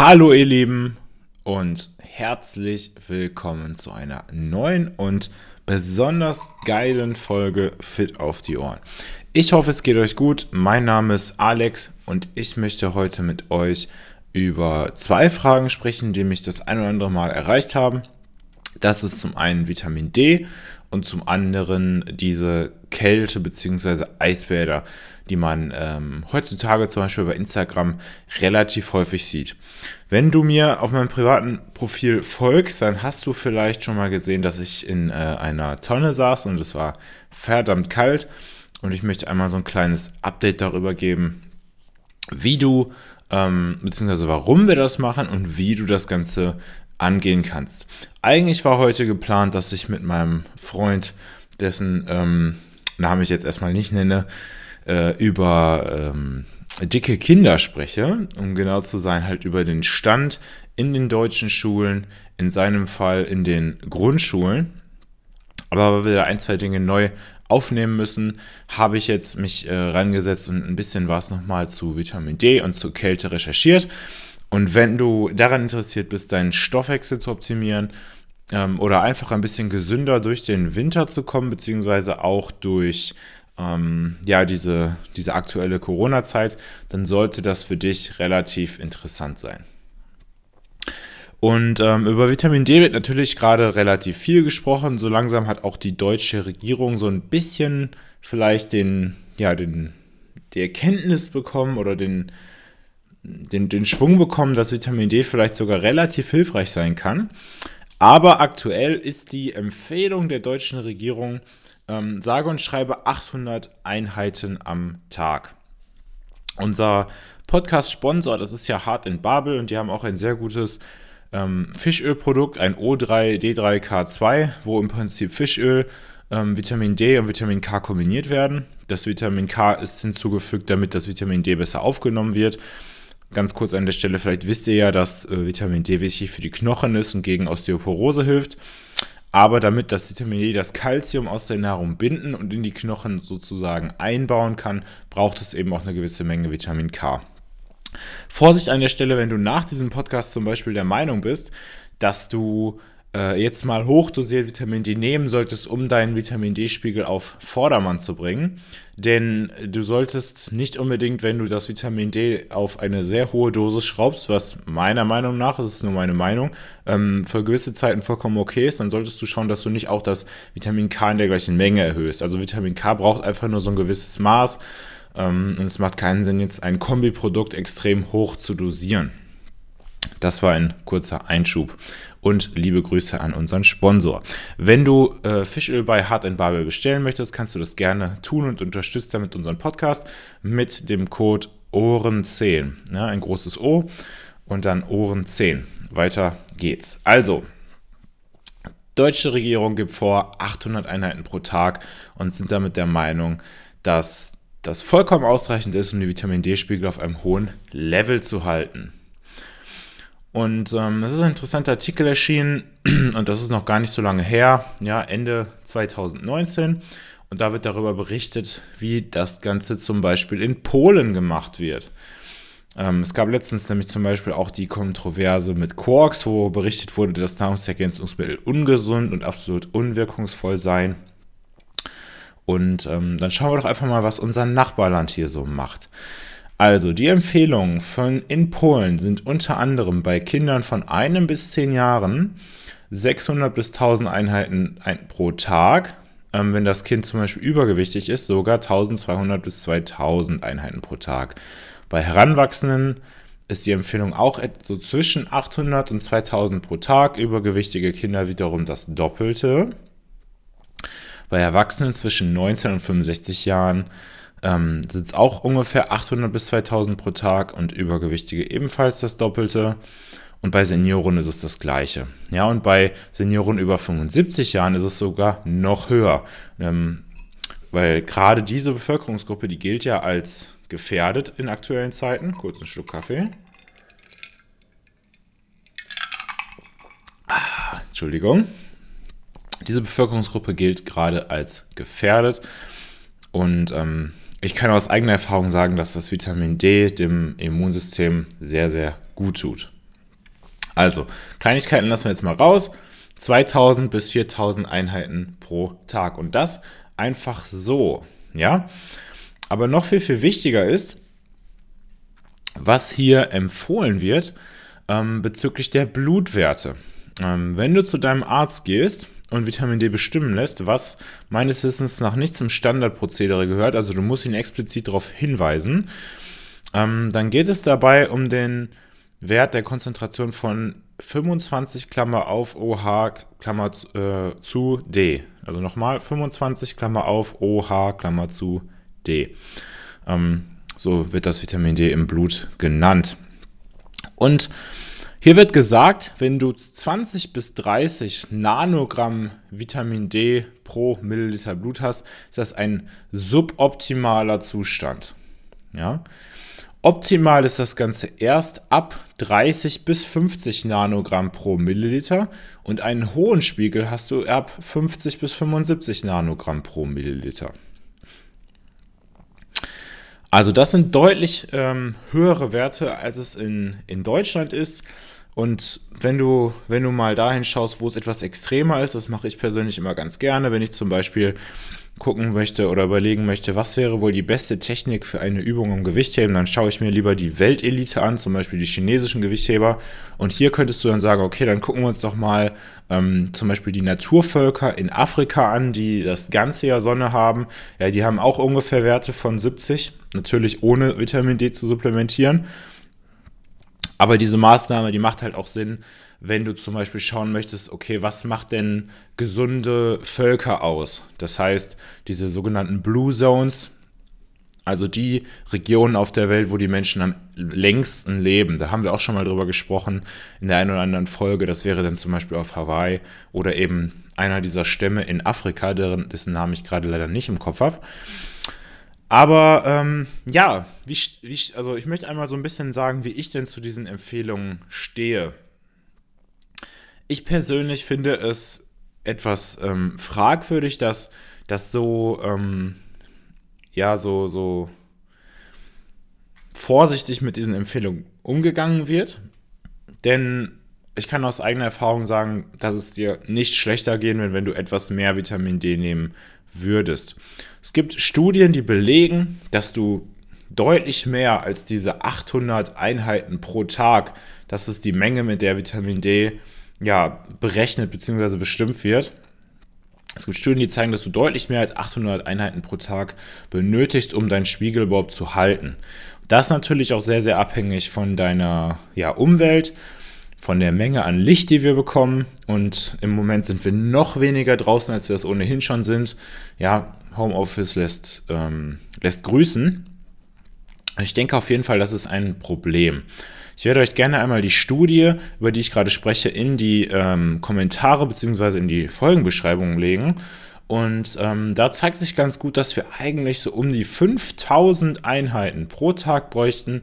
Hallo ihr Lieben und herzlich willkommen zu einer neuen und besonders geilen Folge Fit auf die Ohren. Ich hoffe, es geht euch gut. Mein Name ist Alex und ich möchte heute mit euch über zwei Fragen sprechen, die mich das ein oder andere Mal erreicht haben. Das ist zum einen Vitamin D und zum anderen diese Kälte bzw. Eisbäder, die man ähm, heutzutage zum Beispiel bei Instagram relativ häufig sieht. Wenn du mir auf meinem privaten Profil folgst, dann hast du vielleicht schon mal gesehen, dass ich in äh, einer Tonne saß und es war verdammt kalt. Und ich möchte einmal so ein kleines Update darüber geben, wie du, ähm, beziehungsweise warum wir das machen und wie du das Ganze angehen kannst. Eigentlich war heute geplant, dass ich mit meinem Freund, dessen ähm, Namen ich jetzt erstmal nicht nenne, äh, über ähm, dicke Kinder spreche, um genau zu sein, halt über den Stand in den deutschen Schulen, in seinem Fall in den Grundschulen. Aber weil wir da ein, zwei Dinge neu aufnehmen müssen, habe ich jetzt mich äh, rangesetzt und ein bisschen was nochmal zu Vitamin D und zu Kälte recherchiert. Und wenn du daran interessiert bist, deinen Stoffwechsel zu optimieren ähm, oder einfach ein bisschen gesünder durch den Winter zu kommen, beziehungsweise auch durch ähm, ja, diese, diese aktuelle Corona-Zeit, dann sollte das für dich relativ interessant sein. Und ähm, über Vitamin D wird natürlich gerade relativ viel gesprochen. So langsam hat auch die deutsche Regierung so ein bisschen vielleicht den, ja, den, die Erkenntnis bekommen oder den, den, den Schwung bekommen, dass Vitamin D vielleicht sogar relativ hilfreich sein kann. Aber aktuell ist die Empfehlung der deutschen Regierung, ähm, sage und schreibe 800 Einheiten am Tag. Unser Podcast-Sponsor, das ist ja Hart in Babel und die haben auch ein sehr gutes ähm, Fischölprodukt, ein O3D3K2, wo im Prinzip Fischöl, ähm, Vitamin D und Vitamin K kombiniert werden. Das Vitamin K ist hinzugefügt, damit das Vitamin D besser aufgenommen wird. Ganz kurz an der Stelle, vielleicht wisst ihr ja, dass äh, Vitamin D wichtig für die Knochen ist und gegen Osteoporose hilft. Aber damit das Vitamin D das Kalzium aus der Nahrung binden und in die Knochen sozusagen einbauen kann, braucht es eben auch eine gewisse Menge Vitamin K. Vorsicht an der Stelle, wenn du nach diesem Podcast zum Beispiel der Meinung bist, dass du äh, jetzt mal hochdosiert Vitamin D nehmen solltest, um deinen Vitamin D-Spiegel auf Vordermann zu bringen. Denn du solltest nicht unbedingt, wenn du das Vitamin D auf eine sehr hohe Dosis schraubst, was meiner Meinung nach, das ist nur meine Meinung, ähm, für gewisse Zeiten vollkommen okay ist, dann solltest du schauen, dass du nicht auch das Vitamin K in der gleichen Menge erhöhst. Also Vitamin K braucht einfach nur so ein gewisses Maß. Ähm, und es macht keinen Sinn, jetzt ein Kombiprodukt extrem hoch zu dosieren. Das war ein kurzer Einschub. Und liebe Grüße an unseren Sponsor. Wenn du äh, Fischöl bei Hard Babel bestellen möchtest, kannst du das gerne tun und unterstützt damit unseren Podcast mit dem Code Ohren10. Ja, ein großes O und dann Ohren10. Weiter geht's. Also, deutsche Regierung gibt vor 800 Einheiten pro Tag und sind damit der Meinung, dass das vollkommen ausreichend ist, um die Vitamin D-Spiegel auf einem hohen Level zu halten. Und ähm, es ist ein interessanter Artikel erschienen und das ist noch gar nicht so lange her, ja, Ende 2019. Und da wird darüber berichtet, wie das Ganze zum Beispiel in Polen gemacht wird. Ähm, es gab letztens nämlich zum Beispiel auch die Kontroverse mit Quarks, wo berichtet wurde, dass Nahrungsergänzungsmittel ungesund und absolut unwirkungsvoll seien. Und ähm, dann schauen wir doch einfach mal, was unser Nachbarland hier so macht. Also, die Empfehlungen von in Polen sind unter anderem bei Kindern von einem bis zehn Jahren 600 bis 1000 Einheiten pro Tag. Ähm, wenn das Kind zum Beispiel übergewichtig ist, sogar 1200 bis 2000 Einheiten pro Tag. Bei Heranwachsenden ist die Empfehlung auch so zwischen 800 und 2000 pro Tag. Übergewichtige Kinder wiederum das Doppelte. Bei Erwachsenen zwischen 19 und 65 Jahren ähm, sind auch ungefähr 800 bis 2000 pro Tag und Übergewichtige ebenfalls das Doppelte. Und bei Senioren ist es das Gleiche. Ja, und bei Senioren über 75 Jahren ist es sogar noch höher. Ähm, weil gerade diese Bevölkerungsgruppe, die gilt ja als gefährdet in aktuellen Zeiten. Kurz einen Schluck Kaffee. Ah, Entschuldigung. Diese Bevölkerungsgruppe gilt gerade als gefährdet und ähm, ich kann aus eigener Erfahrung sagen, dass das Vitamin D dem Immunsystem sehr, sehr gut tut. Also, Kleinigkeiten lassen wir jetzt mal raus. 2000 bis 4000 Einheiten pro Tag. Und das einfach so. Ja. Aber noch viel, viel wichtiger ist, was hier empfohlen wird ähm, bezüglich der Blutwerte. Ähm, wenn du zu deinem Arzt gehst und Vitamin D bestimmen lässt, was meines Wissens nach nicht zum Standardprozedere gehört, also du musst ihn explizit darauf hinweisen, ähm, dann geht es dabei um den Wert der Konzentration von 25 Klammer auf OH Klammer äh, zu D. Also nochmal 25 Klammer auf OH Klammer zu D. Ähm, so wird das Vitamin D im Blut genannt. Und hier wird gesagt, wenn du 20 bis 30 Nanogramm Vitamin D pro Milliliter Blut hast, ist das ein suboptimaler Zustand. Ja? Optimal ist das Ganze erst ab 30 bis 50 Nanogramm pro Milliliter und einen hohen Spiegel hast du ab 50 bis 75 Nanogramm pro Milliliter. Also das sind deutlich ähm, höhere Werte, als es in, in Deutschland ist. Und wenn du, wenn du mal dahin schaust, wo es etwas extremer ist, das mache ich persönlich immer ganz gerne, wenn ich zum Beispiel gucken möchte oder überlegen möchte, was wäre wohl die beste Technik für eine Übung im Gewichtheben, dann schaue ich mir lieber die Weltelite an, zum Beispiel die chinesischen Gewichtheber. Und hier könntest du dann sagen, okay, dann gucken wir uns doch mal ähm, zum Beispiel die Naturvölker in Afrika an, die das ganze Jahr Sonne haben. Ja, die haben auch ungefähr Werte von 70, natürlich ohne Vitamin D zu supplementieren. Aber diese Maßnahme, die macht halt auch Sinn, wenn du zum Beispiel schauen möchtest, okay, was macht denn gesunde Völker aus? Das heißt, diese sogenannten Blue Zones, also die Regionen auf der Welt, wo die Menschen am längsten leben. Da haben wir auch schon mal drüber gesprochen in der einen oder anderen Folge. Das wäre dann zum Beispiel auf Hawaii oder eben einer dieser Stämme in Afrika, deren, dessen Namen ich gerade leider nicht im Kopf habe. Aber ähm, ja, wie, wie, also ich möchte einmal so ein bisschen sagen, wie ich denn zu diesen Empfehlungen stehe. Ich persönlich finde es etwas ähm, fragwürdig, dass das so, ähm, ja, so, so vorsichtig mit diesen Empfehlungen umgegangen wird. Denn ich kann aus eigener Erfahrung sagen, dass es dir nicht schlechter gehen wird, wenn du etwas mehr Vitamin D nehmen würdest. Es gibt Studien, die belegen, dass du deutlich mehr als diese 800 Einheiten pro Tag, das ist die Menge, mit der Vitamin D ja, berechnet bzw. bestimmt wird. Es gibt Studien, die zeigen, dass du deutlich mehr als 800 Einheiten pro Tag benötigst, um deinen Spiegel überhaupt zu halten. Das ist natürlich auch sehr, sehr abhängig von deiner ja, Umwelt, von der Menge an Licht, die wir bekommen. Und im Moment sind wir noch weniger draußen, als wir es ohnehin schon sind. Ja, Homeoffice lässt, ähm, lässt grüßen. Ich denke auf jeden Fall, das ist ein Problem. Ich werde euch gerne einmal die Studie, über die ich gerade spreche, in die ähm, Kommentare bzw. in die Folgenbeschreibung legen. Und ähm, da zeigt sich ganz gut, dass wir eigentlich so um die 5000 Einheiten pro Tag bräuchten,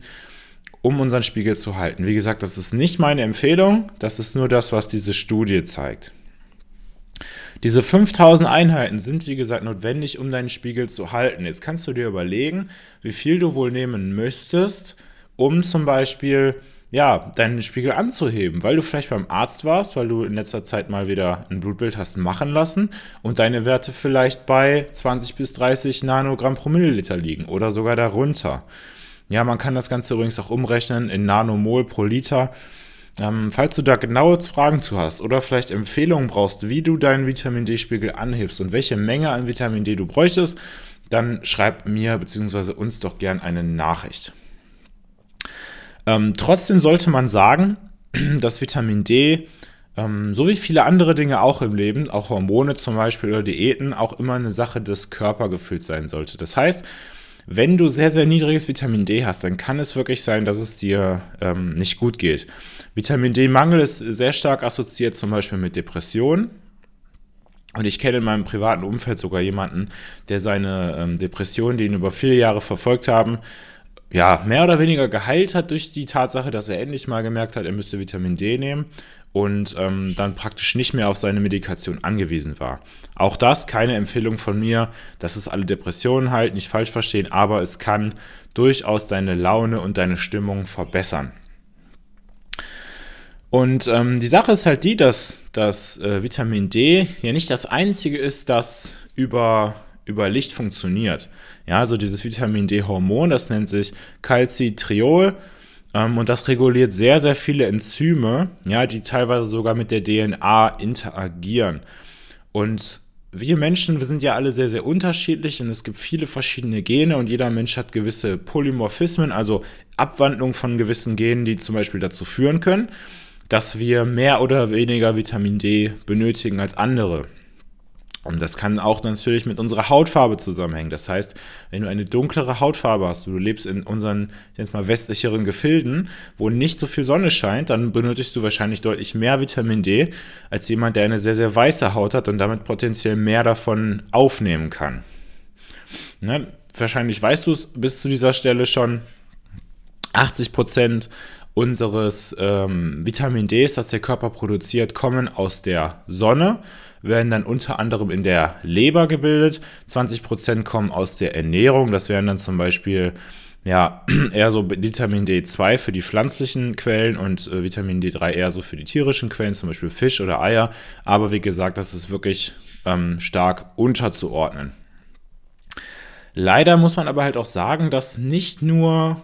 um unseren Spiegel zu halten. Wie gesagt, das ist nicht meine Empfehlung, das ist nur das, was diese Studie zeigt. Diese 5000 Einheiten sind, wie gesagt, notwendig, um deinen Spiegel zu halten. Jetzt kannst du dir überlegen, wie viel du wohl nehmen müsstest, um zum Beispiel ja, deinen Spiegel anzuheben, weil du vielleicht beim Arzt warst, weil du in letzter Zeit mal wieder ein Blutbild hast machen lassen und deine Werte vielleicht bei 20 bis 30 Nanogramm pro Milliliter liegen oder sogar darunter. Ja, man kann das Ganze übrigens auch umrechnen in Nanomol pro Liter. Ähm, falls du da genaue Fragen zu hast oder vielleicht Empfehlungen brauchst, wie du deinen Vitamin D-Spiegel anhebst und welche Menge an Vitamin D du bräuchtest, dann schreib mir bzw. uns doch gern eine Nachricht. Ähm, trotzdem sollte man sagen, dass Vitamin D, ähm, so wie viele andere Dinge auch im Leben, auch Hormone zum Beispiel oder Diäten, auch immer eine Sache des Körpergefühls sein sollte. Das heißt, wenn du sehr, sehr niedriges Vitamin D hast, dann kann es wirklich sein, dass es dir ähm, nicht gut geht. Vitamin D-Mangel ist sehr stark assoziiert zum Beispiel mit Depressionen. Und ich kenne in meinem privaten Umfeld sogar jemanden, der seine ähm, Depressionen, die ihn über viele Jahre verfolgt haben, ja, mehr oder weniger geheilt hat durch die Tatsache, dass er endlich mal gemerkt hat, er müsste Vitamin D nehmen und ähm, dann praktisch nicht mehr auf seine Medikation angewiesen war. Auch das keine Empfehlung von mir, dass es alle Depressionen halt, nicht falsch verstehen, aber es kann durchaus deine Laune und deine Stimmung verbessern. Und ähm, die Sache ist halt die, dass das äh, Vitamin D ja nicht das einzige ist, das über, über Licht funktioniert. Ja, also dieses Vitamin D-Hormon, das nennt sich Calcitriol ähm, und das reguliert sehr, sehr viele Enzyme, ja, die teilweise sogar mit der DNA interagieren. Und wir Menschen, wir sind ja alle sehr, sehr unterschiedlich und es gibt viele verschiedene Gene und jeder Mensch hat gewisse Polymorphismen, also Abwandlungen von gewissen Genen, die zum Beispiel dazu führen können, dass wir mehr oder weniger Vitamin D benötigen als andere. Und das kann auch natürlich mit unserer Hautfarbe zusammenhängen. Das heißt, wenn du eine dunklere Hautfarbe hast, du lebst in unseren, jetzt mal westlicheren Gefilden, wo nicht so viel Sonne scheint, dann benötigst du wahrscheinlich deutlich mehr Vitamin D als jemand, der eine sehr, sehr weiße Haut hat und damit potenziell mehr davon aufnehmen kann. Ne? Wahrscheinlich weißt du es bis zu dieser Stelle schon. 80 Prozent unseres ähm, Vitamin Ds, das der Körper produziert, kommen aus der Sonne, werden dann unter anderem in der Leber gebildet. 20% kommen aus der Ernährung, das wären dann zum Beispiel ja, eher so Vitamin D2 für die pflanzlichen Quellen und äh, Vitamin D3 eher so für die tierischen Quellen, zum Beispiel Fisch oder Eier. Aber wie gesagt, das ist wirklich ähm, stark unterzuordnen. Leider muss man aber halt auch sagen, dass nicht nur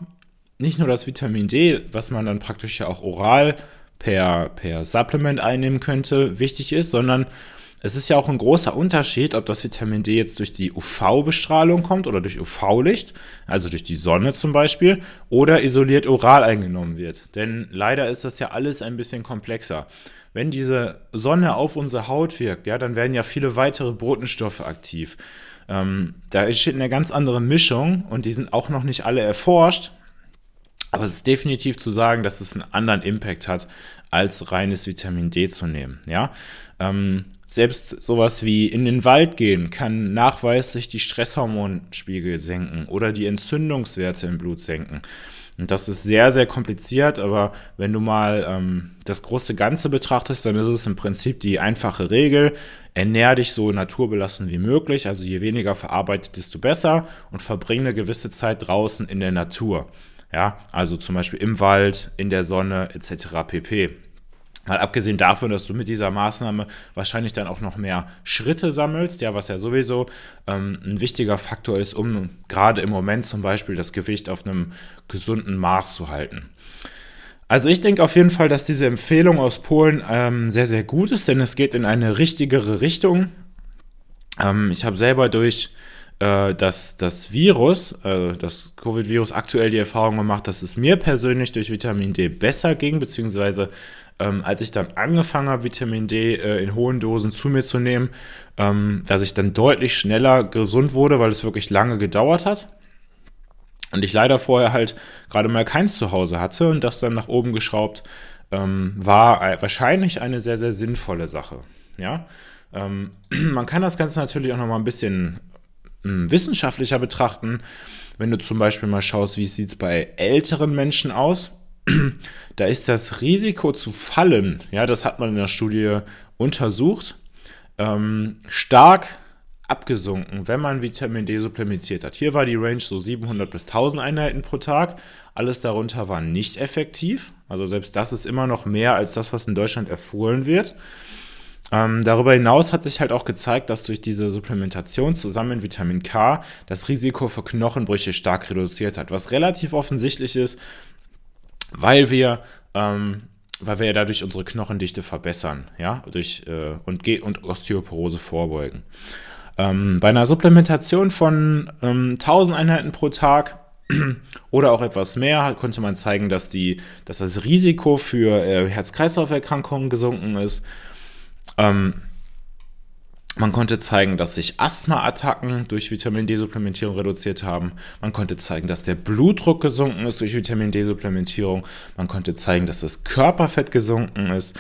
nicht nur das Vitamin D, was man dann praktisch ja auch oral per, per Supplement einnehmen könnte, wichtig ist, sondern es ist ja auch ein großer Unterschied, ob das Vitamin D jetzt durch die UV-Bestrahlung kommt oder durch UV-Licht, also durch die Sonne zum Beispiel, oder isoliert oral eingenommen wird. Denn leider ist das ja alles ein bisschen komplexer. Wenn diese Sonne auf unsere Haut wirkt, ja, dann werden ja viele weitere Botenstoffe aktiv. Ähm, da entsteht eine ganz andere Mischung und die sind auch noch nicht alle erforscht. Aber es ist definitiv zu sagen, dass es einen anderen Impact hat, als reines Vitamin D zu nehmen. Ja? Ähm, selbst sowas wie in den Wald gehen kann nachweislich die Stresshormonspiegel senken oder die Entzündungswerte im Blut senken. Und das ist sehr, sehr kompliziert, aber wenn du mal ähm, das große Ganze betrachtest, dann ist es im Prinzip die einfache Regel, ernähr dich so naturbelassen wie möglich, also je weniger verarbeitet, desto besser und verbringe eine gewisse Zeit draußen in der Natur. Ja, also zum Beispiel im Wald, in der Sonne etc. pp. Mal abgesehen davon, dass du mit dieser Maßnahme wahrscheinlich dann auch noch mehr Schritte sammelst, ja, was ja sowieso ähm, ein wichtiger Faktor ist, um gerade im Moment zum Beispiel das Gewicht auf einem gesunden Maß zu halten. Also ich denke auf jeden Fall, dass diese Empfehlung aus Polen ähm, sehr, sehr gut ist, denn es geht in eine richtigere Richtung. Ähm, ich habe selber durch äh, dass das Virus, äh, das Covid-Virus, aktuell die Erfahrung gemacht, dass es mir persönlich durch Vitamin D besser ging, beziehungsweise ähm, als ich dann angefangen habe, Vitamin D äh, in hohen Dosen zu mir zu nehmen, ähm, dass ich dann deutlich schneller gesund wurde, weil es wirklich lange gedauert hat. Und ich leider vorher halt gerade mal keins zu Hause hatte und das dann nach oben geschraubt, ähm, war wahrscheinlich eine sehr, sehr sinnvolle Sache. Ja, ähm, man kann das Ganze natürlich auch noch mal ein bisschen hm, wissenschaftlicher betrachten. Wenn du zum Beispiel mal schaust, wie sieht es bei älteren Menschen aus, da ist das Risiko zu fallen, ja, das hat man in der Studie untersucht, ähm, stark abgesunken, wenn man Vitamin D supplementiert hat. Hier war die Range so 700 bis 1000 Einheiten pro Tag. Alles darunter war nicht effektiv. Also selbst das ist immer noch mehr als das, was in Deutschland empfohlen wird. Ähm, darüber hinaus hat sich halt auch gezeigt, dass durch diese Supplementation zusammen mit Vitamin K das Risiko für Knochenbrüche stark reduziert hat, was relativ offensichtlich ist, weil wir ähm, weil wir ja dadurch unsere Knochendichte verbessern, ja, durch äh, und, und Osteoporose vorbeugen. Ähm, bei einer Supplementation von ähm, 1000 Einheiten pro Tag oder auch etwas mehr konnte man zeigen, dass, die, dass das Risiko für äh, Herz-Kreislauf-Erkrankungen gesunken ist ähm, man konnte zeigen, dass sich Asthma-Attacken durch Vitamin D-Supplementierung reduziert haben. Man konnte zeigen, dass der Blutdruck gesunken ist durch Vitamin D-Supplementierung. Man konnte zeigen, dass das Körperfett gesunken ist.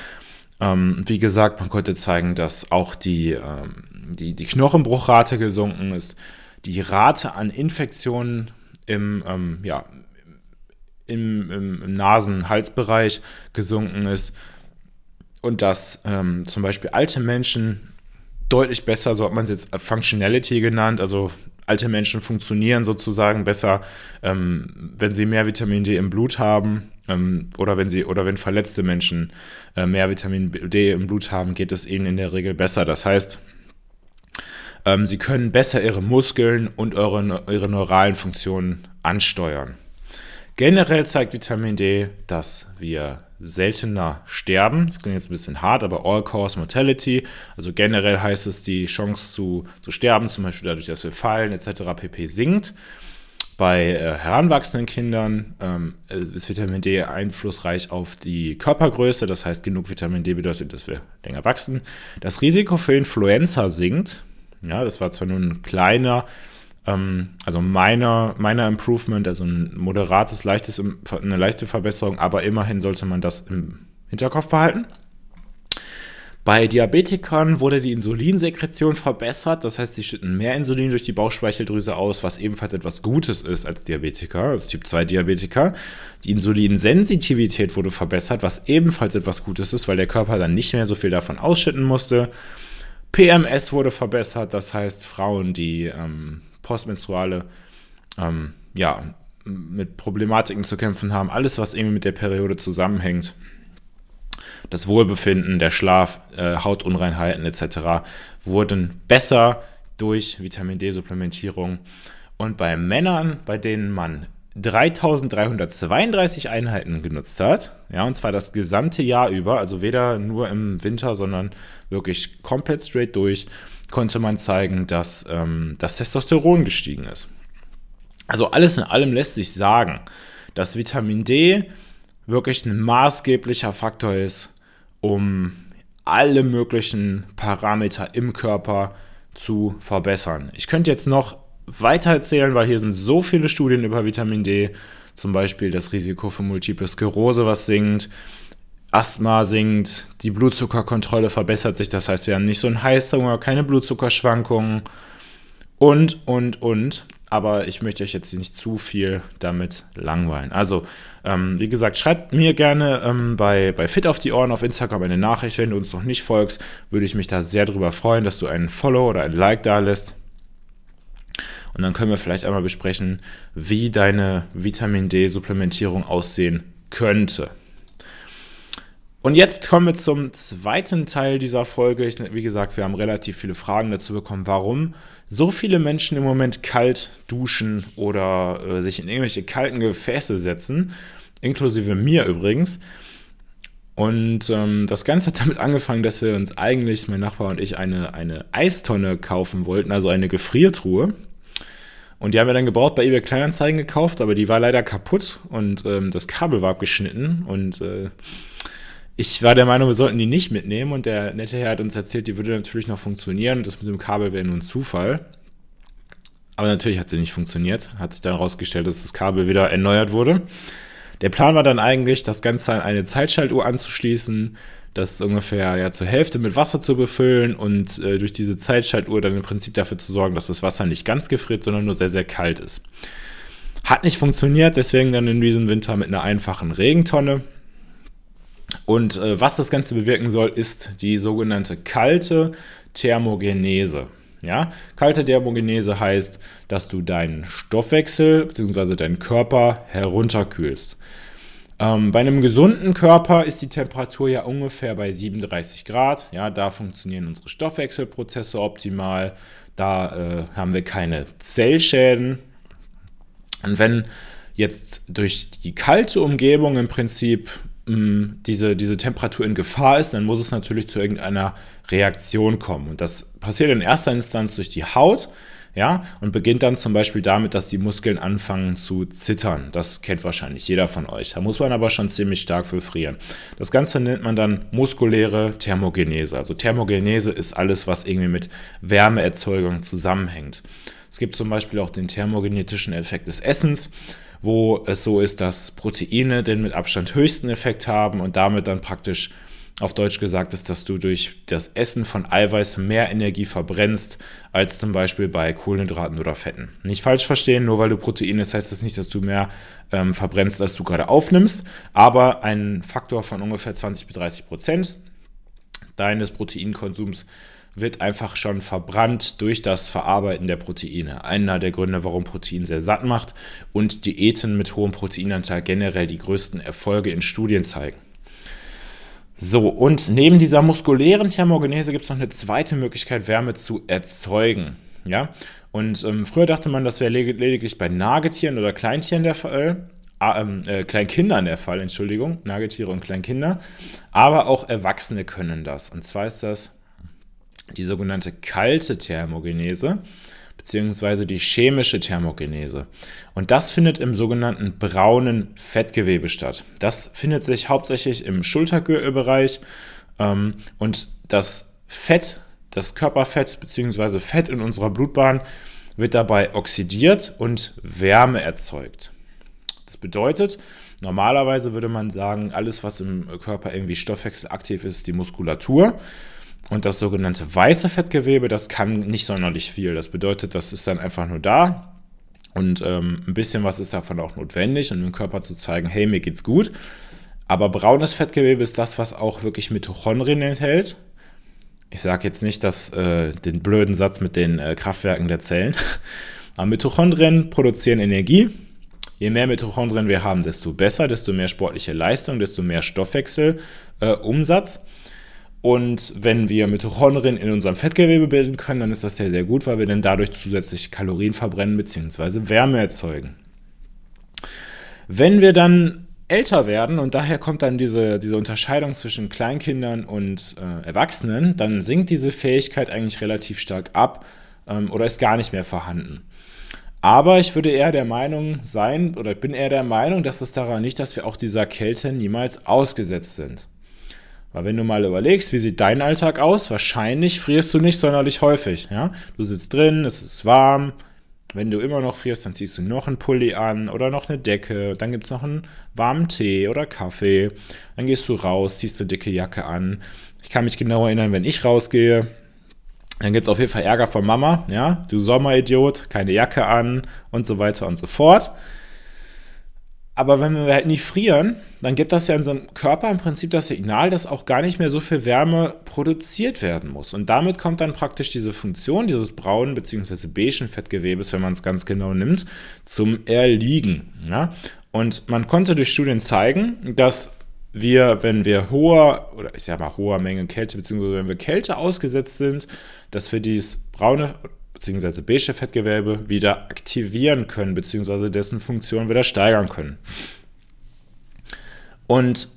Ähm, wie gesagt, man konnte zeigen, dass auch die, ähm, die, die Knochenbruchrate gesunken ist. Die Rate an Infektionen im, ähm, ja, im, im, im Nasen-Halsbereich gesunken ist und dass ähm, zum Beispiel alte Menschen deutlich besser, so hat man es jetzt Functionality genannt, also alte Menschen funktionieren sozusagen besser, ähm, wenn sie mehr Vitamin D im Blut haben. ähm, oder wenn sie oder wenn verletzte Menschen äh, mehr Vitamin D im Blut haben, geht es ihnen in der Regel besser. Das heißt, ähm, sie können besser ihre Muskeln und eure, ihre neuralen Funktionen ansteuern. Generell zeigt Vitamin D, dass wir seltener sterben. Das klingt jetzt ein bisschen hart, aber All-Cause Mortality, also generell heißt es, die Chance zu, zu sterben, zum Beispiel dadurch, dass wir fallen etc. pp. sinkt. Bei äh, heranwachsenden Kindern ähm, ist Vitamin D einflussreich auf die Körpergröße, das heißt, genug Vitamin D bedeutet, dass wir länger wachsen. Das Risiko für Influenza sinkt. Ja, das war zwar nur ein kleiner, also meiner, meiner Improvement, also ein moderates, leichtes, eine leichte Verbesserung, aber immerhin sollte man das im Hinterkopf behalten. Bei Diabetikern wurde die Insulinsekretion verbessert, das heißt, sie schütten mehr Insulin durch die Bauchspeicheldrüse aus, was ebenfalls etwas Gutes ist als Diabetiker, als Typ 2 Diabetiker. Die Insulinsensitivität wurde verbessert, was ebenfalls etwas Gutes ist, weil der Körper dann nicht mehr so viel davon ausschütten musste. PMS wurde verbessert, das heißt, Frauen, die ähm, postmenstruale ähm, ja, mit Problematiken zu kämpfen haben, alles, was irgendwie mit der Periode zusammenhängt, das Wohlbefinden, der Schlaf, äh, Hautunreinheiten etc. wurden besser durch Vitamin D-Supplementierung. Und bei Männern, bei denen man 3332 Einheiten genutzt hat, ja, und zwar das gesamte Jahr über, also weder nur im Winter, sondern wirklich komplett straight durch, konnte man zeigen, dass ähm, das Testosteron gestiegen ist. Also alles in allem lässt sich sagen, dass Vitamin D wirklich ein maßgeblicher Faktor ist, um alle möglichen Parameter im Körper zu verbessern. Ich könnte jetzt noch weiter erzählen, weil hier sind so viele Studien über Vitamin D, zum Beispiel das Risiko für Multiple Sklerose, was sinkt, Asthma sinkt, die Blutzuckerkontrolle verbessert sich, das heißt, wir haben nicht so einen Heißhunger, keine Blutzuckerschwankungen und, und, und aber ich möchte euch jetzt nicht zu viel damit langweilen. Also, ähm, wie gesagt, schreibt mir gerne ähm, bei, bei Fit auf die Ohren auf Instagram eine Nachricht. Wenn du uns noch nicht folgst, würde ich mich da sehr darüber freuen, dass du einen Follow oder ein Like da lässt. Und dann können wir vielleicht einmal besprechen, wie deine Vitamin D-Supplementierung aussehen könnte. Und jetzt kommen wir zum zweiten Teil dieser Folge. Ich, wie gesagt, wir haben relativ viele Fragen dazu bekommen, warum so viele Menschen im Moment kalt duschen oder äh, sich in irgendwelche kalten Gefäße setzen, inklusive mir übrigens. Und ähm, das Ganze hat damit angefangen, dass wir uns eigentlich, mein Nachbar und ich, eine, eine Eistonne kaufen wollten, also eine Gefriertruhe. Und die haben wir dann gebraucht bei eBay Kleinanzeigen gekauft, aber die war leider kaputt und ähm, das Kabel war abgeschnitten und äh, ich war der Meinung, wir sollten die nicht mitnehmen und der nette Herr hat uns erzählt, die würde natürlich noch funktionieren und das mit dem Kabel wäre nur ein Zufall. Aber natürlich hat sie nicht funktioniert. Hat sich dann herausgestellt, dass das Kabel wieder erneuert wurde. Der Plan war dann eigentlich, das Ganze an eine Zeitschaltuhr anzuschließen, das ungefähr ja zur Hälfte mit Wasser zu befüllen und äh, durch diese Zeitschaltuhr dann im Prinzip dafür zu sorgen, dass das Wasser nicht ganz gefriert, sondern nur sehr, sehr kalt ist. Hat nicht funktioniert, deswegen dann in diesem Winter mit einer einfachen Regentonne. Und äh, was das Ganze bewirken soll, ist die sogenannte kalte Thermogenese. Ja, kalte Thermogenese heißt, dass du deinen Stoffwechsel bzw. deinen Körper herunterkühlst. Ähm, bei einem gesunden Körper ist die Temperatur ja ungefähr bei 37 Grad. Ja, da funktionieren unsere Stoffwechselprozesse optimal. Da äh, haben wir keine Zellschäden. Und wenn jetzt durch die kalte Umgebung im Prinzip diese, diese Temperatur in Gefahr ist, dann muss es natürlich zu irgendeiner Reaktion kommen. Und das passiert in erster Instanz durch die Haut, ja, und beginnt dann zum Beispiel damit, dass die Muskeln anfangen zu zittern. Das kennt wahrscheinlich jeder von euch. Da muss man aber schon ziemlich stark für frieren. Das Ganze nennt man dann muskuläre Thermogenese. Also Thermogenese ist alles, was irgendwie mit Wärmeerzeugung zusammenhängt. Es gibt zum Beispiel auch den thermogenetischen Effekt des Essens wo es so ist, dass Proteine den mit Abstand höchsten Effekt haben und damit dann praktisch auf Deutsch gesagt ist, dass du durch das Essen von Eiweiß mehr Energie verbrennst als zum Beispiel bei Kohlenhydraten oder Fetten. Nicht falsch verstehen, nur weil du Protein isst, heißt das nicht, dass du mehr ähm, verbrennst, als du gerade aufnimmst, aber ein Faktor von ungefähr 20 bis 30 Prozent deines Proteinkonsums wird einfach schon verbrannt durch das Verarbeiten der Proteine. Einer der Gründe, warum Protein sehr satt macht und Diäten mit hohem Proteinanteil generell die größten Erfolge in Studien zeigen. So, und neben dieser muskulären Thermogenese gibt es noch eine zweite Möglichkeit, Wärme zu erzeugen. Ja, und ähm, früher dachte man, das wäre lediglich bei Nagetieren oder Kleintieren der Fall. Ähm, äh, Kleinkindern der Fall, Entschuldigung, Nagetiere und Kleinkinder. Aber auch Erwachsene können das. Und zwar ist das die sogenannte kalte Thermogenese beziehungsweise die chemische Thermogenese. Und das findet im sogenannten braunen Fettgewebe statt. Das findet sich hauptsächlich im Schultergürtelbereich ähm, und das Fett, das Körperfett beziehungsweise Fett in unserer Blutbahn wird dabei oxidiert und Wärme erzeugt. Das bedeutet, normalerweise würde man sagen, alles, was im Körper irgendwie stoffwechselaktiv ist, die Muskulatur. Und das sogenannte weiße Fettgewebe, das kann nicht sonderlich viel. Das bedeutet, das ist dann einfach nur da. Und ähm, ein bisschen was ist davon auch notwendig, um dem Körper zu zeigen, hey, mir geht's gut. Aber braunes Fettgewebe ist das, was auch wirklich Mitochondrien enthält. Ich sage jetzt nicht dass, äh, den blöden Satz mit den äh, Kraftwerken der Zellen. Aber Mitochondrien produzieren Energie Je mehr Mitochondrien wir haben, desto besser, desto mehr sportliche Leistung, desto mehr Stoffwechselumsatz. Äh, und wenn wir Mitochondrien in unserem Fettgewebe bilden können, dann ist das sehr, sehr gut, weil wir dann dadurch zusätzlich Kalorien verbrennen bzw. Wärme erzeugen. Wenn wir dann älter werden und daher kommt dann diese, diese Unterscheidung zwischen Kleinkindern und äh, Erwachsenen, dann sinkt diese Fähigkeit eigentlich relativ stark ab ähm, oder ist gar nicht mehr vorhanden. Aber ich würde eher der Meinung sein, oder bin eher der Meinung, dass es daran liegt, dass wir auch dieser Kälte niemals ausgesetzt sind. Weil wenn du mal überlegst, wie sieht dein Alltag aus, wahrscheinlich frierst du nicht sonderlich häufig. Ja? Du sitzt drin, es ist warm. Wenn du immer noch frierst, dann ziehst du noch einen Pulli an oder noch eine Decke. Dann gibt es noch einen warmen Tee oder Kaffee. Dann gehst du raus, ziehst eine dicke Jacke an. Ich kann mich genau erinnern, wenn ich rausgehe, dann gibt es auf jeden Fall Ärger von Mama, ja, du Sommeridiot, keine Jacke an und so weiter und so fort. Aber wenn wir halt nicht frieren, dann gibt das ja in unserem Körper im Prinzip das Signal, dass auch gar nicht mehr so viel Wärme produziert werden muss. Und damit kommt dann praktisch diese Funktion dieses braunen bzw. beigen Fettgewebes, wenn man es ganz genau nimmt, zum Erliegen. Ja? Und man konnte durch Studien zeigen, dass wir, wenn wir hoher, oder ich sag mal hoher Menge Kälte, beziehungsweise wenn wir Kälte ausgesetzt sind, dass wir dieses braune bzw. beige Fettgewebe wieder aktivieren können, beziehungsweise dessen Funktion wieder steigern können. Und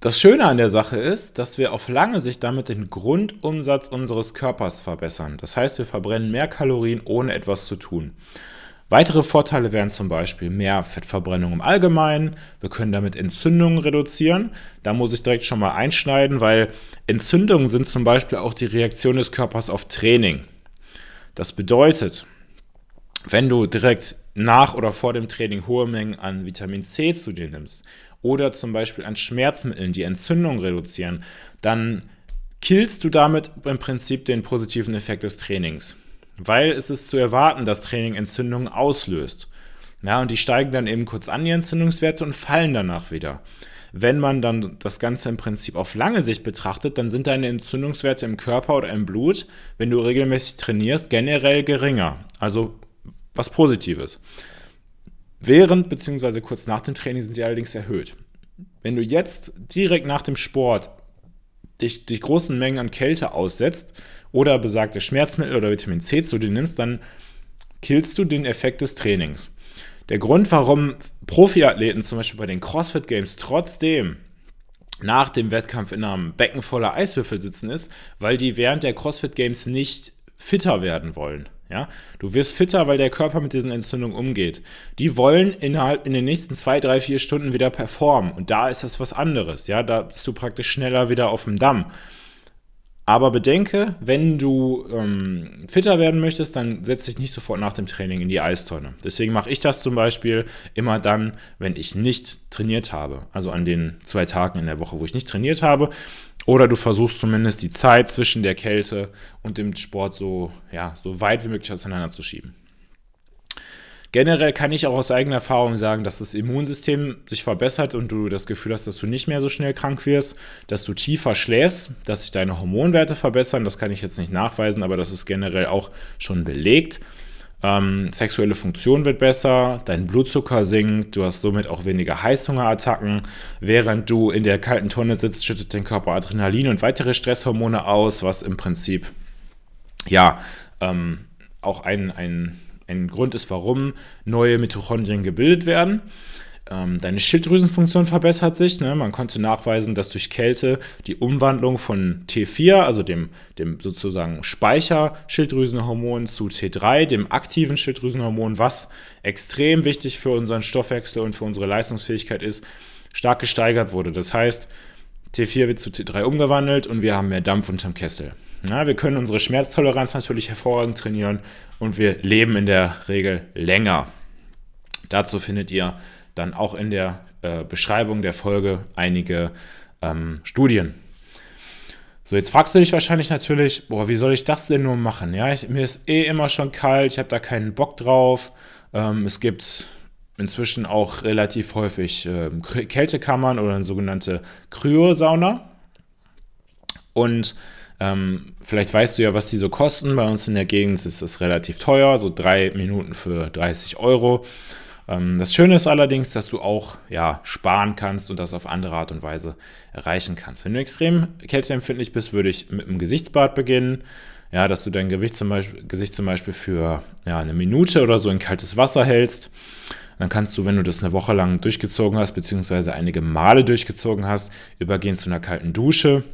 das Schöne an der Sache ist, dass wir auf lange Sicht damit den Grundumsatz unseres Körpers verbessern. Das heißt, wir verbrennen mehr Kalorien, ohne etwas zu tun. Weitere Vorteile wären zum Beispiel mehr Fettverbrennung im Allgemeinen. Wir können damit Entzündungen reduzieren. Da muss ich direkt schon mal einschneiden, weil Entzündungen sind zum Beispiel auch die Reaktion des Körpers auf Training. Das bedeutet, wenn du direkt nach oder vor dem Training hohe Mengen an Vitamin C zu dir nimmst oder zum Beispiel an Schmerzmitteln, die Entzündung reduzieren, dann killst du damit im Prinzip den positiven Effekt des Trainings weil es ist zu erwarten, dass Training Entzündungen auslöst. Ja, und die steigen dann eben kurz an, die Entzündungswerte, und fallen danach wieder. Wenn man dann das Ganze im Prinzip auf lange Sicht betrachtet, dann sind deine Entzündungswerte im Körper oder im Blut, wenn du regelmäßig trainierst, generell geringer. Also was Positives. Während bzw. kurz nach dem Training sind sie allerdings erhöht. Wenn du jetzt direkt nach dem Sport dich, dich großen Mengen an Kälte aussetzt oder besagte Schmerzmittel oder Vitamin C zu dir nimmst, dann killst du den Effekt des Trainings. Der Grund, warum Profiathleten zum Beispiel bei den CrossFit Games trotzdem nach dem Wettkampf in einem Becken voller Eiswürfel sitzen, ist, weil die während der CrossFit Games nicht fitter werden wollen. Ja? Du wirst fitter, weil der Körper mit diesen Entzündungen umgeht. Die wollen innerhalb in den nächsten zwei, drei, vier Stunden wieder performen. Und da ist das was anderes. Ja? Da bist du praktisch schneller wieder auf dem Damm. Aber bedenke, wenn du ähm, fitter werden möchtest, dann setz dich nicht sofort nach dem Training in die Eistonne. Deswegen mache ich das zum Beispiel immer dann, wenn ich nicht trainiert habe. Also an den zwei Tagen in der Woche, wo ich nicht trainiert habe. Oder du versuchst zumindest die Zeit zwischen der Kälte und dem Sport so, ja, so weit wie möglich auseinander zu schieben. Generell kann ich auch aus eigener Erfahrung sagen, dass das Immunsystem sich verbessert und du das Gefühl hast, dass du nicht mehr so schnell krank wirst, dass du tiefer schläfst, dass sich deine Hormonwerte verbessern. Das kann ich jetzt nicht nachweisen, aber das ist generell auch schon belegt. Ähm, sexuelle Funktion wird besser, dein Blutzucker sinkt, du hast somit auch weniger Heißhungerattacken. Während du in der kalten Tonne sitzt, schüttet dein Körper Adrenalin und weitere Stresshormone aus, was im Prinzip ja ähm, auch ein, ein ein Grund ist, warum neue Mitochondrien gebildet werden. Ähm, deine Schilddrüsenfunktion verbessert sich. Ne? Man konnte nachweisen, dass durch Kälte die Umwandlung von T4, also dem, dem sozusagen Speicher-Schilddrüsenhormon, zu T3, dem aktiven Schilddrüsenhormon, was extrem wichtig für unseren Stoffwechsel und für unsere Leistungsfähigkeit ist, stark gesteigert wurde. Das heißt, T4 wird zu T3 umgewandelt und wir haben mehr Dampf unterm Kessel. Ja, wir können unsere Schmerztoleranz natürlich hervorragend trainieren und wir leben in der Regel länger. Dazu findet ihr dann auch in der äh, Beschreibung der Folge einige ähm, Studien. So, jetzt fragst du dich wahrscheinlich natürlich, boah, wie soll ich das denn nur machen? Ja, ich, mir ist eh immer schon kalt, ich habe da keinen Bock drauf. Ähm, es gibt inzwischen auch relativ häufig äh, Kältekammern oder eine sogenannte Kryosauna. Und ähm, vielleicht weißt du ja, was die so kosten. Bei uns in der Gegend ist das relativ teuer, so drei Minuten für 30 Euro. Ähm, das Schöne ist allerdings, dass du auch ja, sparen kannst und das auf andere Art und Weise erreichen kannst. Wenn du extrem kälteempfindlich bist, würde ich mit einem Gesichtsbad beginnen. Ja, dass du dein Gewicht zum Beispiel, Gesicht zum Beispiel für ja, eine Minute oder so in kaltes Wasser hältst. Dann kannst du, wenn du das eine Woche lang durchgezogen hast, beziehungsweise einige Male durchgezogen hast, übergehen zu einer kalten Dusche.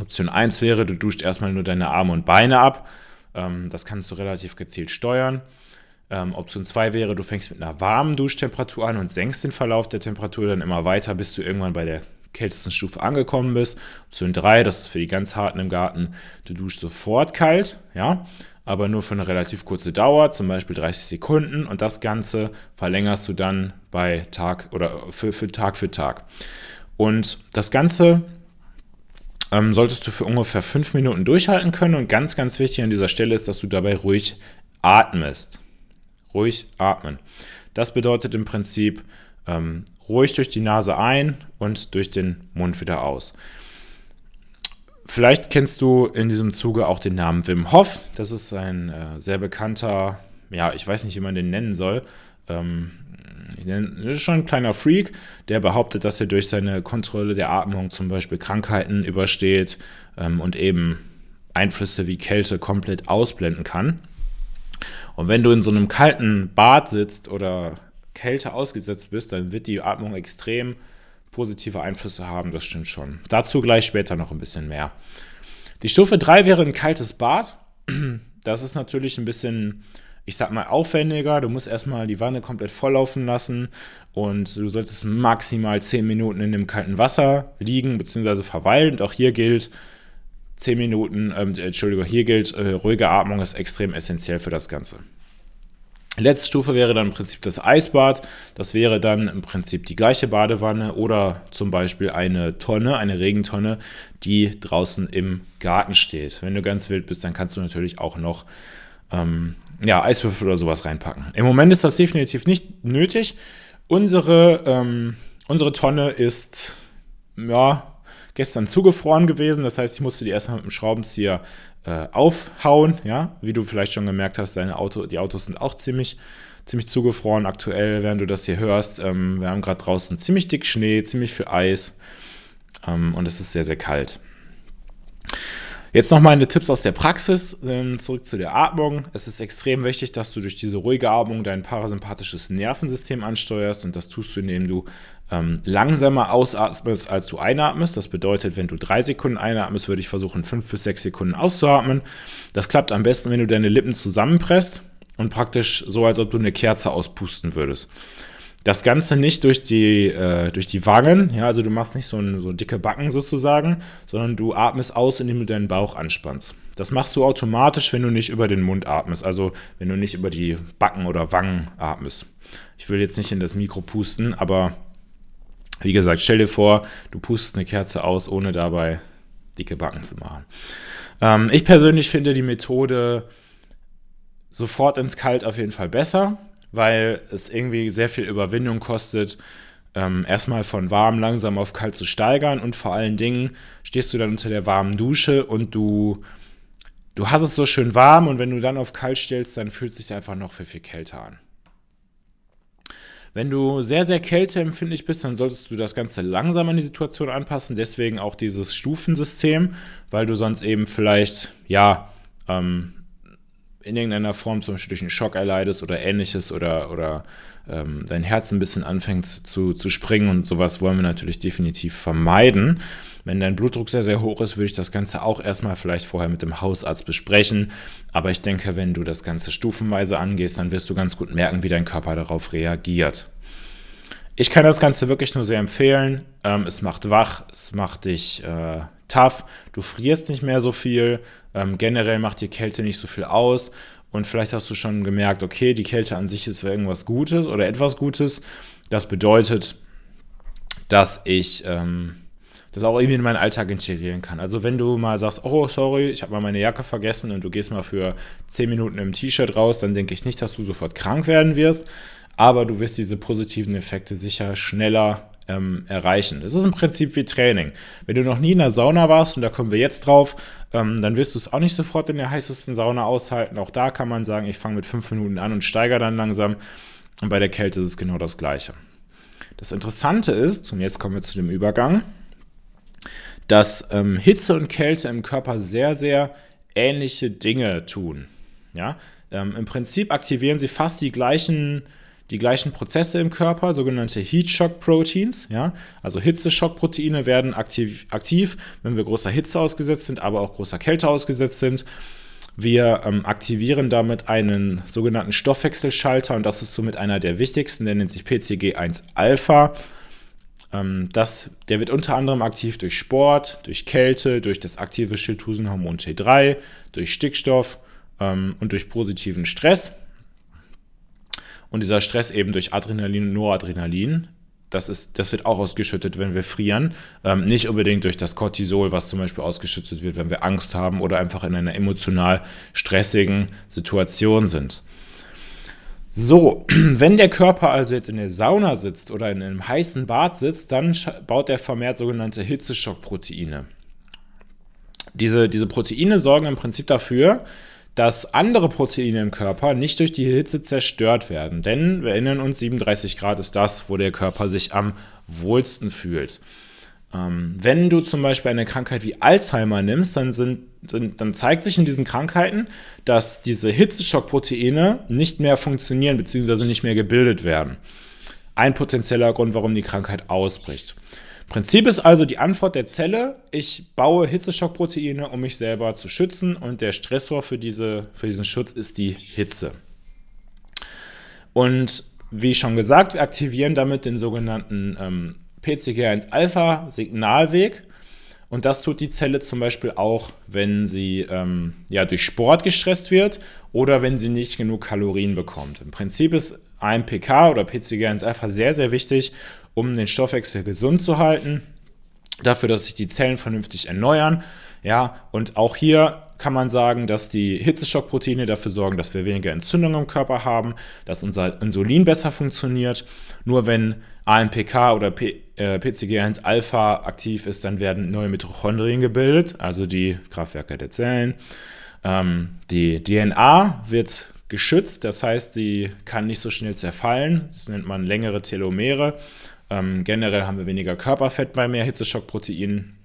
Option 1 wäre, du duscht erstmal nur deine Arme und Beine ab. Ähm, das kannst du relativ gezielt steuern. Ähm, Option 2 wäre, du fängst mit einer warmen Duschtemperatur an und senkst den Verlauf der Temperatur dann immer weiter, bis du irgendwann bei der kältesten Stufe angekommen bist. Option 3, das ist für die ganz harten im Garten, du duschst sofort kalt, ja, aber nur für eine relativ kurze Dauer, zum Beispiel 30 Sekunden und das Ganze verlängerst du dann bei Tag oder für, für Tag für Tag. Und das Ganze ähm, solltest du für ungefähr fünf Minuten durchhalten können. Und ganz, ganz wichtig an dieser Stelle ist, dass du dabei ruhig atmest. Ruhig atmen. Das bedeutet im Prinzip ähm, ruhig durch die Nase ein und durch den Mund wieder aus. Vielleicht kennst du in diesem Zuge auch den Namen Wim Hof. Das ist ein äh, sehr bekannter, ja, ich weiß nicht, wie man den nennen soll. Ähm, das ist schon ein kleiner Freak, der behauptet, dass er durch seine Kontrolle der Atmung zum Beispiel Krankheiten übersteht ähm, und eben Einflüsse wie Kälte komplett ausblenden kann. Und wenn du in so einem kalten Bad sitzt oder Kälte ausgesetzt bist, dann wird die Atmung extrem positive Einflüsse haben, das stimmt schon. Dazu gleich später noch ein bisschen mehr. Die Stufe 3 wäre ein kaltes Bad. Das ist natürlich ein bisschen ich sag mal, aufwendiger. Du musst erstmal die Wanne komplett volllaufen lassen und du solltest maximal 10 Minuten in dem kalten Wasser liegen bzw. verweilen. Und auch hier gilt, 10 Minuten, äh, Entschuldigung, hier gilt, äh, ruhige Atmung ist extrem essentiell für das Ganze. Letzte Stufe wäre dann im Prinzip das Eisbad. Das wäre dann im Prinzip die gleiche Badewanne oder zum Beispiel eine Tonne, eine Regentonne, die draußen im Garten steht. Wenn du ganz wild bist, dann kannst du natürlich auch noch ähm, ja, Eiswürfel oder sowas reinpacken. Im Moment ist das definitiv nicht nötig. Unsere, ähm, unsere Tonne ist ja, gestern zugefroren gewesen. Das heißt, ich musste die erstmal mit dem Schraubenzieher äh, aufhauen. Ja, wie du vielleicht schon gemerkt hast, deine Auto, die Autos sind auch ziemlich, ziemlich zugefroren aktuell, während du das hier hörst. Ähm, wir haben gerade draußen ziemlich dick Schnee, ziemlich viel Eis ähm, und es ist sehr, sehr kalt. Jetzt noch meine Tipps aus der Praxis. Ähm, zurück zu der Atmung. Es ist extrem wichtig, dass du durch diese ruhige Atmung dein parasympathisches Nervensystem ansteuerst und das tust du, indem du ähm, langsamer ausatmest, als du einatmest. Das bedeutet, wenn du drei Sekunden einatmest, würde ich versuchen, fünf bis sechs Sekunden auszuatmen. Das klappt am besten, wenn du deine Lippen zusammenpresst und praktisch so, als ob du eine Kerze auspusten würdest. Das Ganze nicht durch die, äh, durch die Wangen, ja, also du machst nicht so, ein, so dicke Backen sozusagen, sondern du atmest aus, indem du deinen Bauch anspannst. Das machst du automatisch, wenn du nicht über den Mund atmest, also wenn du nicht über die Backen oder Wangen atmest. Ich will jetzt nicht in das Mikro pusten, aber wie gesagt, stell dir vor, du pustest eine Kerze aus, ohne dabei dicke Backen zu machen. Ähm, ich persönlich finde die Methode sofort ins Kalt auf jeden Fall besser weil es irgendwie sehr viel Überwindung kostet, ähm, erstmal von warm langsam auf kalt zu steigern und vor allen Dingen stehst du dann unter der warmen Dusche und du, du hast es so schön warm und wenn du dann auf kalt stellst, dann fühlt es sich einfach noch viel, viel kälter an. Wenn du sehr, sehr kälteempfindlich bist, dann solltest du das Ganze langsam an die Situation anpassen. Deswegen auch dieses Stufensystem, weil du sonst eben vielleicht, ja, ähm, in irgendeiner Form zum Beispiel durch einen Schock erleidest oder ähnliches oder, oder ähm, dein Herz ein bisschen anfängt zu, zu springen und sowas wollen wir natürlich definitiv vermeiden. Wenn dein Blutdruck sehr, sehr hoch ist, würde ich das Ganze auch erstmal vielleicht vorher mit dem Hausarzt besprechen. Aber ich denke, wenn du das Ganze stufenweise angehst, dann wirst du ganz gut merken, wie dein Körper darauf reagiert. Ich kann das Ganze wirklich nur sehr empfehlen. Ähm, es macht wach, es macht dich äh, tough, du frierst nicht mehr so viel. Ähm, generell macht die Kälte nicht so viel aus. Und vielleicht hast du schon gemerkt, okay, die Kälte an sich ist irgendwas Gutes oder etwas Gutes. Das bedeutet, dass ich ähm, das auch irgendwie in meinen Alltag integrieren kann. Also wenn du mal sagst, oh sorry, ich habe mal meine Jacke vergessen und du gehst mal für 10 Minuten im T-Shirt raus, dann denke ich nicht, dass du sofort krank werden wirst, aber du wirst diese positiven Effekte sicher schneller ähm, erreichen. Das ist im Prinzip wie Training. Wenn du noch nie in der Sauna warst, und da kommen wir jetzt drauf, ähm, dann wirst du es auch nicht sofort in der heißesten Sauna aushalten. Auch da kann man sagen, ich fange mit fünf Minuten an und steigere dann langsam. Und bei der Kälte ist es genau das Gleiche. Das Interessante ist, und jetzt kommen wir zu dem Übergang, dass ähm, Hitze und Kälte im Körper sehr, sehr ähnliche Dinge tun. Ja? Ähm, Im Prinzip aktivieren sie fast die gleichen die gleichen Prozesse im Körper, sogenannte Heat Shock Proteins. Ja? Also Hitzeschockproteine werden aktiv, aktiv, wenn wir großer Hitze ausgesetzt sind, aber auch großer Kälte ausgesetzt sind. Wir ähm, aktivieren damit einen sogenannten Stoffwechselschalter und das ist somit einer der wichtigsten, der nennt sich PCG1-Alpha. Ähm, der wird unter anderem aktiv durch Sport, durch Kälte, durch das aktive Schilddrüsenhormon T3, durch Stickstoff ähm, und durch positiven Stress. Und dieser Stress eben durch Adrenalin und Noradrenalin, das, ist, das wird auch ausgeschüttet, wenn wir frieren. Ähm, nicht unbedingt durch das Cortisol, was zum Beispiel ausgeschüttet wird, wenn wir Angst haben oder einfach in einer emotional stressigen Situation sind. So, wenn der Körper also jetzt in der Sauna sitzt oder in einem heißen Bad sitzt, dann baut er vermehrt sogenannte Hitzeschockproteine. Diese, diese Proteine sorgen im Prinzip dafür, dass andere Proteine im Körper nicht durch die Hitze zerstört werden. Denn wir erinnern uns, 37 Grad ist das, wo der Körper sich am wohlsten fühlt. Ähm, wenn du zum Beispiel eine Krankheit wie Alzheimer nimmst, dann, sind, sind, dann zeigt sich in diesen Krankheiten, dass diese Hitzeschockproteine nicht mehr funktionieren bzw. nicht mehr gebildet werden. Ein potenzieller Grund, warum die Krankheit ausbricht. Prinzip ist also die Antwort der Zelle, ich baue Hitzeschockproteine, um mich selber zu schützen und der Stressor für, diese, für diesen Schutz ist die Hitze. Und wie schon gesagt, wir aktivieren damit den sogenannten ähm, PCG1-Alpha-Signalweg. Und das tut die Zelle zum Beispiel auch, wenn sie ähm, ja, durch Sport gestresst wird oder wenn sie nicht genug Kalorien bekommt. Im Prinzip ist AMPK oder PCG1-Alpha sehr, sehr wichtig, um den Stoffwechsel gesund zu halten, dafür, dass sich die Zellen vernünftig erneuern. Ja, und auch hier kann man sagen, dass die Hitzeschockproteine dafür sorgen, dass wir weniger Entzündungen im Körper haben, dass unser Insulin besser funktioniert. Nur wenn AMPK oder äh, PCG1-Alpha aktiv ist, dann werden neue Mitochondrien gebildet, also die Kraftwerke der Zellen. Ähm, die DNA wird geschützt, das heißt, sie kann nicht so schnell zerfallen. Das nennt man längere Telomere. Ähm, generell haben wir weniger Körperfett bei mehr Hitzeschockproteinen.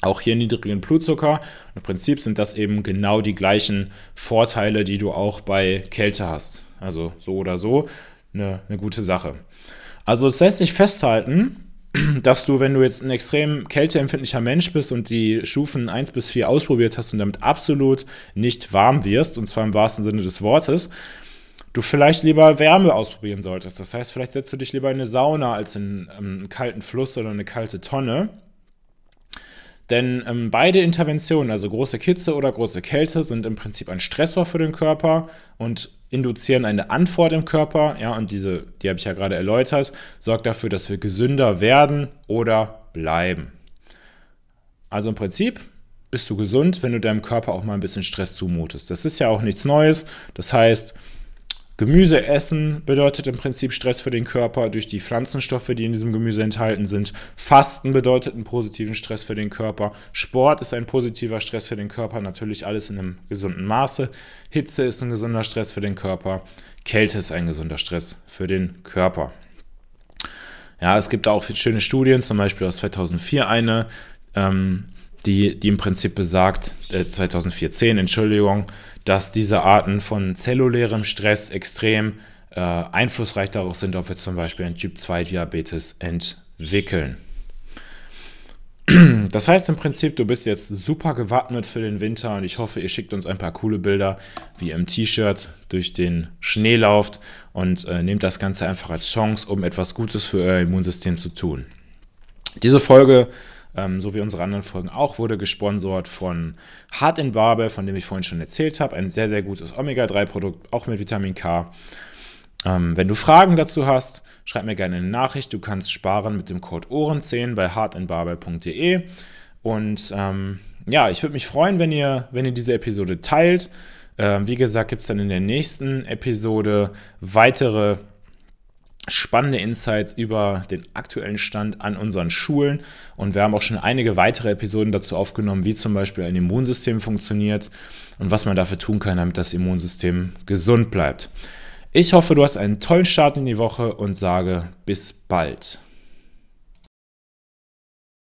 Auch hier niedrigen Blutzucker. Im Prinzip sind das eben genau die gleichen Vorteile, die du auch bei Kälte hast. Also so oder so eine, eine gute Sache. Also es lässt sich festhalten, dass du, wenn du jetzt ein extrem kälteempfindlicher Mensch bist und die Stufen 1 bis 4 ausprobiert hast und damit absolut nicht warm wirst, und zwar im wahrsten Sinne des Wortes, du vielleicht lieber Wärme ausprobieren solltest. Das heißt, vielleicht setzt du dich lieber in eine Sauna als in ähm, einen kalten Fluss oder eine kalte Tonne. Denn ähm, beide Interventionen, also große Kitze oder große Kälte, sind im Prinzip ein Stressor für den Körper und induzieren eine Antwort im Körper. Ja, und diese, die habe ich ja gerade erläutert, sorgt dafür, dass wir gesünder werden oder bleiben. Also im Prinzip bist du gesund, wenn du deinem Körper auch mal ein bisschen Stress zumutest. Das ist ja auch nichts Neues. Das heißt, Gemüse essen bedeutet im Prinzip Stress für den Körper durch die Pflanzenstoffe, die in diesem Gemüse enthalten sind. Fasten bedeutet einen positiven Stress für den Körper. Sport ist ein positiver Stress für den Körper, natürlich alles in einem gesunden Maße. Hitze ist ein gesunder Stress für den Körper. Kälte ist ein gesunder Stress für den Körper. Ja, es gibt auch schöne Studien, zum Beispiel aus 2004 eine, ähm, die, die im Prinzip besagt, äh, 2014, Entschuldigung, dass diese Arten von zellulärem Stress extrem äh, einflussreich darauf sind, ob wir zum Beispiel einen Typ-2-Diabetes entwickeln. Das heißt im Prinzip, du bist jetzt super gewappnet für den Winter und ich hoffe, ihr schickt uns ein paar coole Bilder, wie ihr im T-Shirt durch den Schnee lauft und äh, nehmt das Ganze einfach als Chance, um etwas Gutes für euer Immunsystem zu tun. Diese Folge ähm, so wie unsere anderen Folgen auch, wurde gesponsert von Hard in Barbe, von dem ich vorhin schon erzählt habe. Ein sehr, sehr gutes Omega-3-Produkt, auch mit Vitamin K. Ähm, wenn du Fragen dazu hast, schreib mir gerne eine Nachricht. Du kannst sparen mit dem Code Ohren10 bei hardinbarbe.de. Und ähm, ja, ich würde mich freuen, wenn ihr, wenn ihr diese Episode teilt. Ähm, wie gesagt, gibt es dann in der nächsten Episode weitere spannende Insights über den aktuellen Stand an unseren Schulen. Und wir haben auch schon einige weitere Episoden dazu aufgenommen, wie zum Beispiel ein Immunsystem funktioniert und was man dafür tun kann, damit das Immunsystem gesund bleibt. Ich hoffe, du hast einen tollen Start in die Woche und sage bis bald.